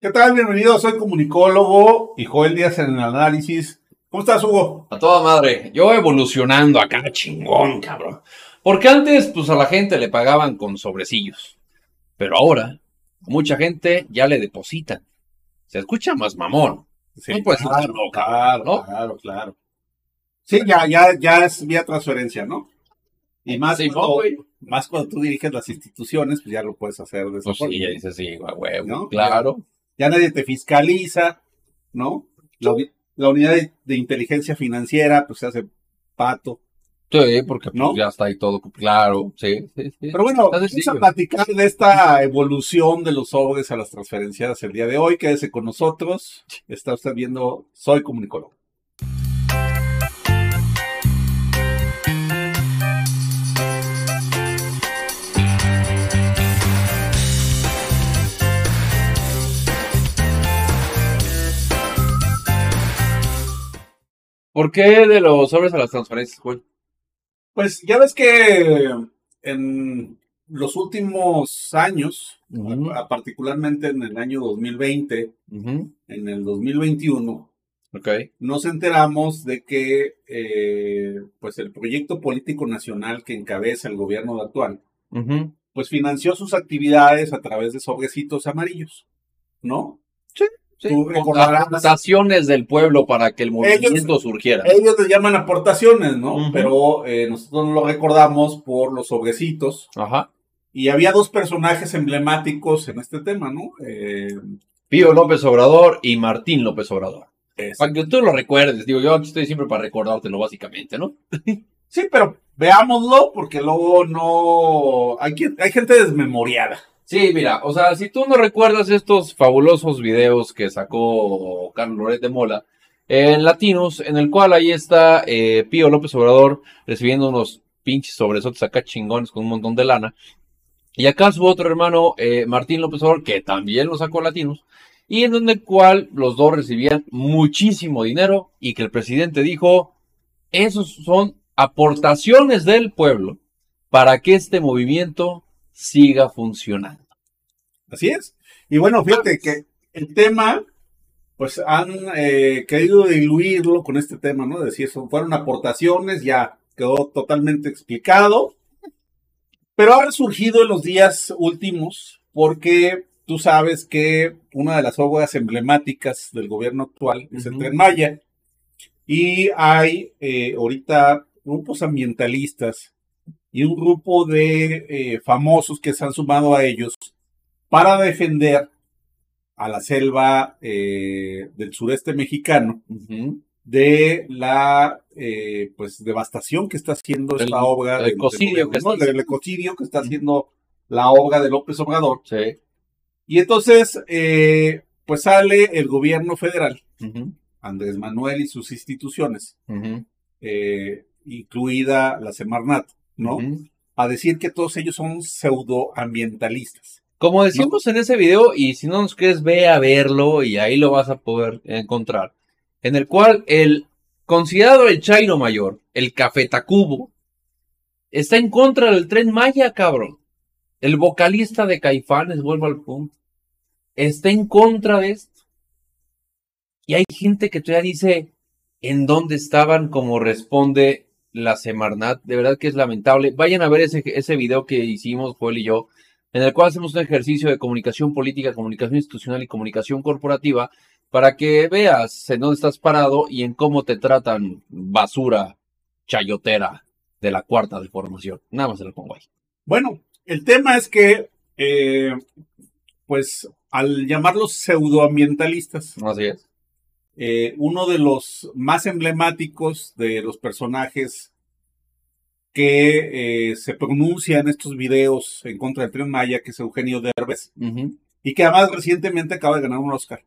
¿Qué tal? Bienvenido, soy comunicólogo y Joel Díaz en el análisis. ¿Cómo estás, Hugo? A toda madre. Yo evolucionando acá, chingón, cabrón. Porque antes, pues a la gente le pagaban con sobrecillos. Pero ahora, mucha gente ya le depositan. Se escucha más mamón. Sí, No puedes claro, escucharlo, claro, ¿no? claro, claro. Sí, ya, ya, ya es vía transferencia, ¿no? Y más, Sí, cuando, no, más cuando tú diriges las instituciones, pues ya lo puedes hacer de esa Pues forma. sí, ya dice sí, güey, ¿No? Claro. Ya nadie te fiscaliza, ¿no? La, la unidad de, de inteligencia financiera, pues se hace pato. Sí, porque pues, ¿No? ya está ahí todo. Claro, sí, sí, sí. Pero bueno, vamos a platicar de esta evolución de los sobres a las transferencias el día de hoy. Quédese con nosotros. Está usted viendo Soy Comunicólogo. ¿Por qué de los sobres a las transferencias, güey? Pues ya ves que en los últimos años, a- particularmente en el año 2020, Ujú. en el 2021, Ok. nos enteramos de que eh, pues el proyecto político nacional que encabeza el gobierno actual, pues financió sus actividades a través de sobrecitos amarillos, ¿no? Sí, Tú recordarás- aportaciones del pueblo para que el movimiento surgiera. Ellos les llaman aportaciones, ¿no? Pero eh, nosotros lo recordamos por los sobrecitos. Ajá. Y había dos personajes emblemáticos en este tema, ¿no? Eh, Pío López Obrador y Martín López Obrador. es- Para que tú lo recuerdes, digo, yo aquí estoy siempre para recordártelo básicamente, ¿no? Sí, pero veámoslo porque luego no... Hay, quien- hay gente desmemoriada. Sí, mira, o sea, si tú no recuerdas estos fabulosos videos que sacó Carlos Loret de Mola en Latinos, en el cual ahí está eh, Pío López Obrador recibiendo unos pinches sobresotes acá chingones con un montón de lana. Y acá su otro hermano, eh, Martín López Obrador, que también lo sacó Latinos, y en donde cual los dos recibían muchísimo dinero y que el presidente dijo, esos son aportaciones del pueblo para que este movimiento siga funcionando. Así es. Y bueno, fíjate que el tema, pues han eh, querido diluirlo con este tema, ¿no? Decir, son, fueron aportaciones, ya quedó totalmente explicado. Pero ha resurgido en los días últimos porque tú sabes que una de las obras emblemáticas del gobierno actual es el. Tren Maya. Y hay eh, ahorita grupos ambientalistas y un grupo de eh, famosos que se han sumado a ellos para defender a la selva eh, del sureste mexicano de la eh, pues devastación que está haciendo El- esta obra el ecocidio que está haciendo. ecocidio que está haciendo la obra de López Obrador Sí. y entonces pues sale el gobierno federal. Andrés Manuel y sus instituciones incluida la Semarnat no a decir que todos ellos son pseudoambientalistas Como decimos en ese video, y si no nos crees, ve a verlo y ahí lo vas a poder encontrar. En el cual el considerado el Chairo Mayor, el Café Tacubo, está en contra del tren Maya, cabrón. El vocalista de Caifanes, vuelvo al punto, está en contra de esto. Y hay gente que todavía dice en dónde estaban, como responde la Semarnat. De verdad que es lamentable. Vayan a ver ese, ese video que hicimos, Joel y yo, en el cual hacemos un ejercicio de comunicación política, comunicación institucional y comunicación corporativa para que veas en dónde estás parado y en cómo te tratan basura chayotera de la cuarta de formación. Nada más se lo pongo ahí. Bueno, el tema es que, eh, pues, al llamarlos pseudoambientalistas, Así es. Eh, uno de los más emblemáticos de los personajes que eh, se pronuncia en estos videos en contra del Tren Maya, que es Eugenio Derbez, y que además recientemente acaba de ganar un Oscar,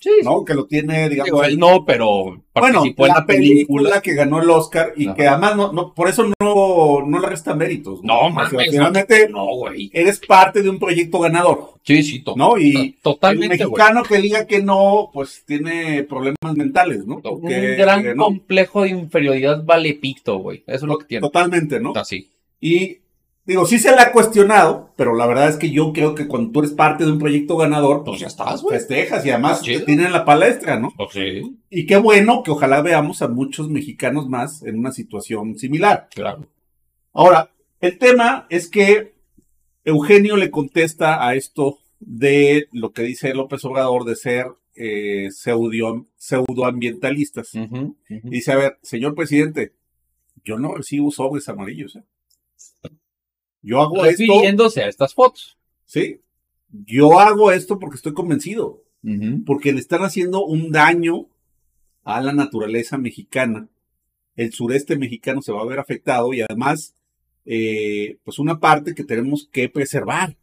Sí, ¿no? Que lo tiene, digamos, Digo, él no, pero bueno, participó en la la película. película que ganó el Oscar y Ajá. que además no, no, por eso no, no le resta méritos. No, O sea, mames. finalmente No, güey. eres parte de un proyecto ganador, Sí, sí, to- ¿no? Y to- totalmente, el güey. mexicano que diga que no, pues tiene problemas mentales, ¿no? Un gran eh, no, complejo de inferioridad vale pito, güey. Eso es lo que tiene. totalmente, ¿no? Así. Y Digo, sí se le ha cuestionado, pero la verdad es que yo creo que cuando tú eres parte de un proyecto ganador, pues ya estás, güey. festejas y además te tienen la palestra, ¿no? Pues sí, Y qué bueno que ojalá veamos a muchos mexicanos más en una situación similar. claro. Ahora, el tema es que Eugenio le contesta a esto de lo que dice López Obrador de ser eh, pseudo, pseudoambientalistas. Dice, a ver, señor presidente, yo no recibo sobres amarillos. ¿eh? Yo hago esto, Refiriéndose a estas fotos. sí, yo hago esto porque estoy convencido, porque le están haciendo un daño a la naturaleza mexicana. El sureste mexicano se va a ver afectado y además, eh, pues una parte que tenemos que preservar,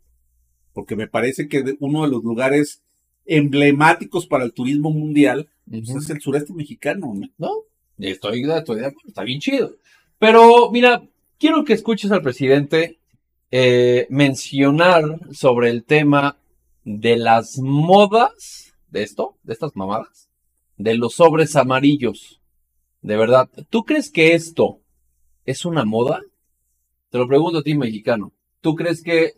porque me parece que uno de los lugares emblemáticos para el turismo mundial pues, es el sureste mexicano. ¿no? ¿no? Estoy, estoy de acuerdo, está bien chido. Pero mira, quiero que escuches al presidente eh, mencionar sobre el tema de las modas, de esto, de estas mamadas, de los sobres amarillos. De verdad, ¿tú crees que esto es una moda? Te lo pregunto a ti, mexicano. ¿Tú crees que,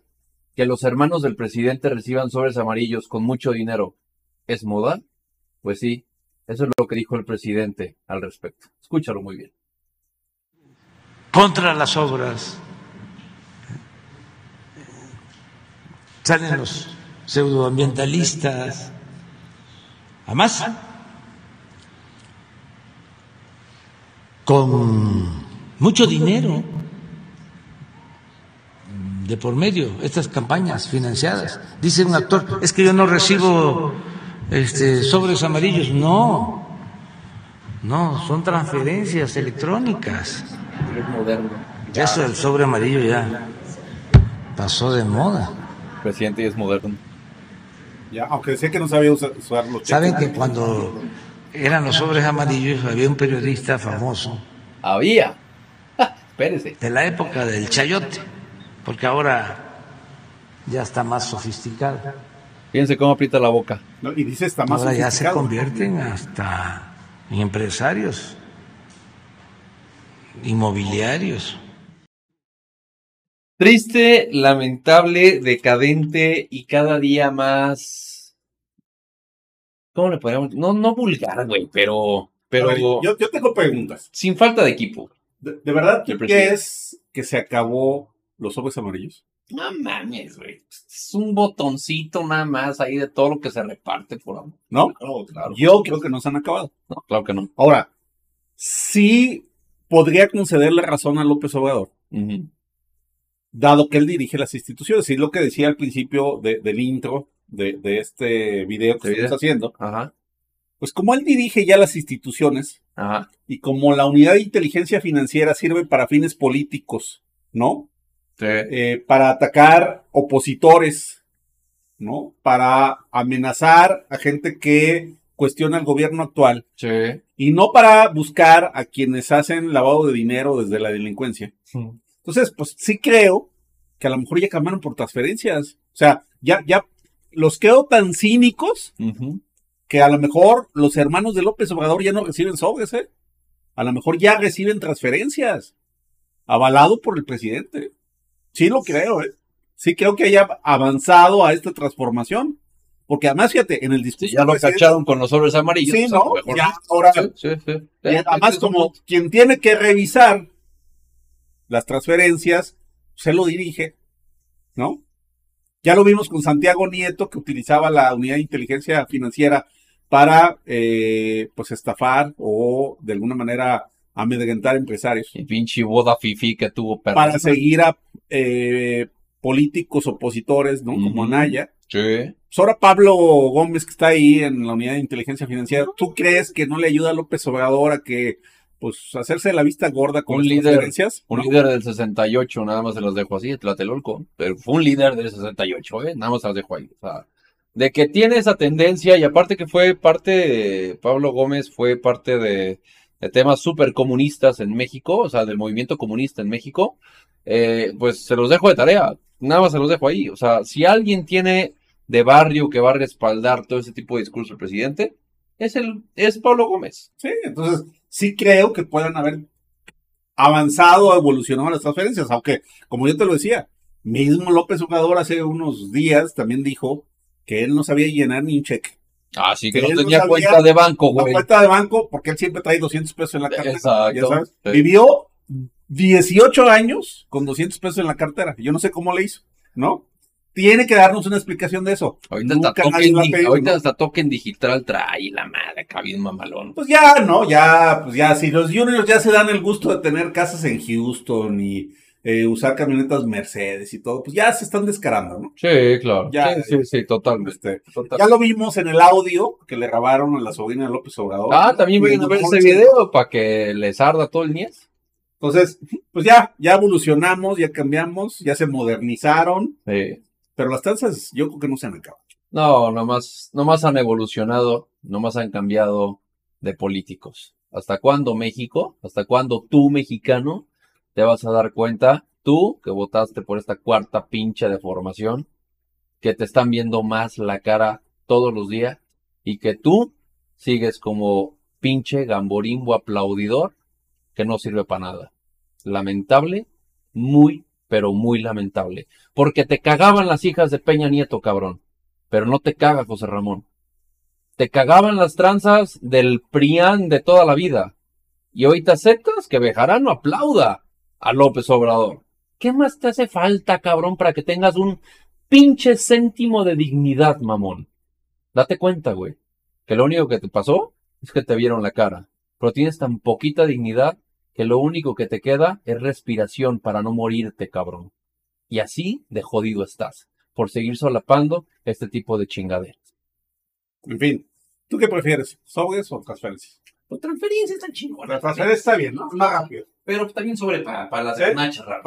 que los hermanos del presidente reciban sobres amarillos con mucho dinero es moda? Pues sí, eso es lo que dijo el presidente al respecto. Escúchalo muy bien. contra las obras. Salen los pseudoambientalistas. Además, con mucho dinero de por medio, estas campañas financiadas. Dice un actor, es que yo no recibo este, sobres amarillos. No, no, son transferencias electrónicas. Eso del sobre amarillo ya pasó de moda. Presidente es moderno. Ya, aunque sé que no sabía usar, usar los cheques. Saben que cuando eran los sobres amarillos había un periodista famoso Había. Ja, espérese. de la época del chayote, porque ahora ya está más sofisticado. Fíjense cómo aprieta la boca. ¿no? Y dice está más Ahora ya se convierten hasta en empresarios inmobiliarios. Triste, lamentable, decadente y cada día más. ¿Cómo le podríamos.? No, no vulgar, güey, pero. Pero. Ver, yo, yo tengo preguntas. Sin falta de equipo. ¿De, de verdad presidente. crees que se acabó los sobres amarillos? No mames, güey. Es un botoncito nada más ahí de todo lo que se reparte por amor. ¿No? Claro, claro. Yo creo que no se han acabado. No, claro que no. Ahora, sí podría concederle razón a López Obrador, Ujú. Dado que él dirige las instituciones. Y lo que decía al principio de- del intro de, de este video que ¿De estamos haciendo, Ajá. pues como él dirige ya las instituciones Ajá. y como la unidad de inteligencia financiera sirve para fines políticos, ¿no? Sí. eh, para atacar opositores, ¿no? Para amenazar a gente que cuestiona el gobierno actual Sí. y no para buscar a quienes hacen lavado de dinero desde la delincuencia. Entonces, pues sí creo que a lo mejor ya cambiaron por transferencias. O sea, ya, ya los quedo tan cínicos que a lo mejor los hermanos de López Obrador ya no reciben sobres, ¿eh? A lo mejor ya reciben transferencias, avalado por el presidente. Sí lo creo, ¿eh? Sí creo que haya avanzado a esta transformación. Porque además, fíjate, en el discurso... Sí, ya lo cacharon con los sobres amarillos. Sí, ¿no? mejor Ya, ahora- Sí, sí, y además, como quien tiene que revisar las transferencias, se lo dirige, ¿no? Ya lo vimos con Santiago Nieto, que utilizaba la unidad de inteligencia financiera para, eh, pues, estafar o de alguna manera amedrentar empresarios, Y pinche boda fifi que tuvo perro. para seguir a eh, políticos opositores, ¿no? Como. Anaya. Sí. Pues ahora Pablo Gómez, que está ahí en la unidad de inteligencia financiera, ¿tú crees que no le ayuda a López Obrador a que, pues, hacerse la vista gorda con Un líder, transferencias? Un ¿no? líder del 68, nada más se los dejo así, Tlatelolco. Pero fue un líder del 68, ¿eh? Nada más se los dejo ahí. O sea, de que tiene esa tendencia, y aparte que fue parte, de, Pablo Gómez fue parte de, de temas súper comunistas en México, o sea, del movimiento comunista en México, eh, pues se los dejo de tarea. Nada más se los dejo ahí. O sea, si alguien tiene de barrio que va a respaldar todo ese tipo de discurso del presidente, es el, es Pablo Gómez. Sí, entonces sí creo que puedan haber avanzado, evolucionado las transferencias, aunque, como yo te lo decía, mismo López Obrador hace unos días también dijo que él no sabía llenar ni un cheque. Ah, sí, que Que no tenía cuenta de banco, güey. cuenta de banco, porque él siempre trae 200 pesos en la cartera. Exacto, ya sabes. sí. Vivió 18 años con 200 pesos en la cartera. Yo no sé cómo le hizo, ¿no? Tiene que darnos una explicación de eso. Ahorita Nunca hasta, token, digital trae la madre, acá bien mamalón. Pues ya, ¿no? Ya, pues ya, si los juniors ya se dan el gusto de tener casas en Houston y eh, usar camionetas Mercedes y todo, pues ya se están descarando, ¿no? Sí, claro. Ya, sí, sí, sí, totalmente. Este, total. ya lo vimos en el audio que le grabaron a la sobrina de López Obrador. Ah, también vayan a ver ese video para que les arda todo el niés. Entonces, pues ya, ya evolucionamos, ya cambiamos, ya se modernizaron, Sí. Pero las tasas yo creo que no se han acabado. No, nomás, nomás han evolucionado, nomás han cambiado de políticos. ¿Hasta cuándo México? ¿Hasta cuándo tú, mexicano, te vas a dar cuenta, tú que votaste por esta cuarta pinche de formación, que te están viendo más la cara todos los días y que tú sigues como pinche gamborimbo aplaudidor que no sirve para nada? Lamentable, muy, pero muy lamentable. Porque te cagaban las hijas de Peña Nieto, cabrón pero no te caga José Ramón. Te cagaban las tranzas del PRIAN de toda la vida. Y hoy te aceptas que Bejarano aplauda a López Obrador. ¿Qué más te hace falta, cabrón, para que tengas un pinche céntimo de dignidad, mamón? Date cuenta, güey, que lo único que te pasó es que te vieron la cara. Pero tienes tan poquita dignidad que lo único que te queda es respiración para no morirte, cabrón. Y así de jodido estás por seguir solapando este tipo de chingaderas. En fin, ¿tú qué prefieres? ¿Sobres o transferencias? Pues transferencias están chingonas. La transferencia está bien, ¿no? Más rápido. Pero también sobre para las ¿Sí? nachas raras.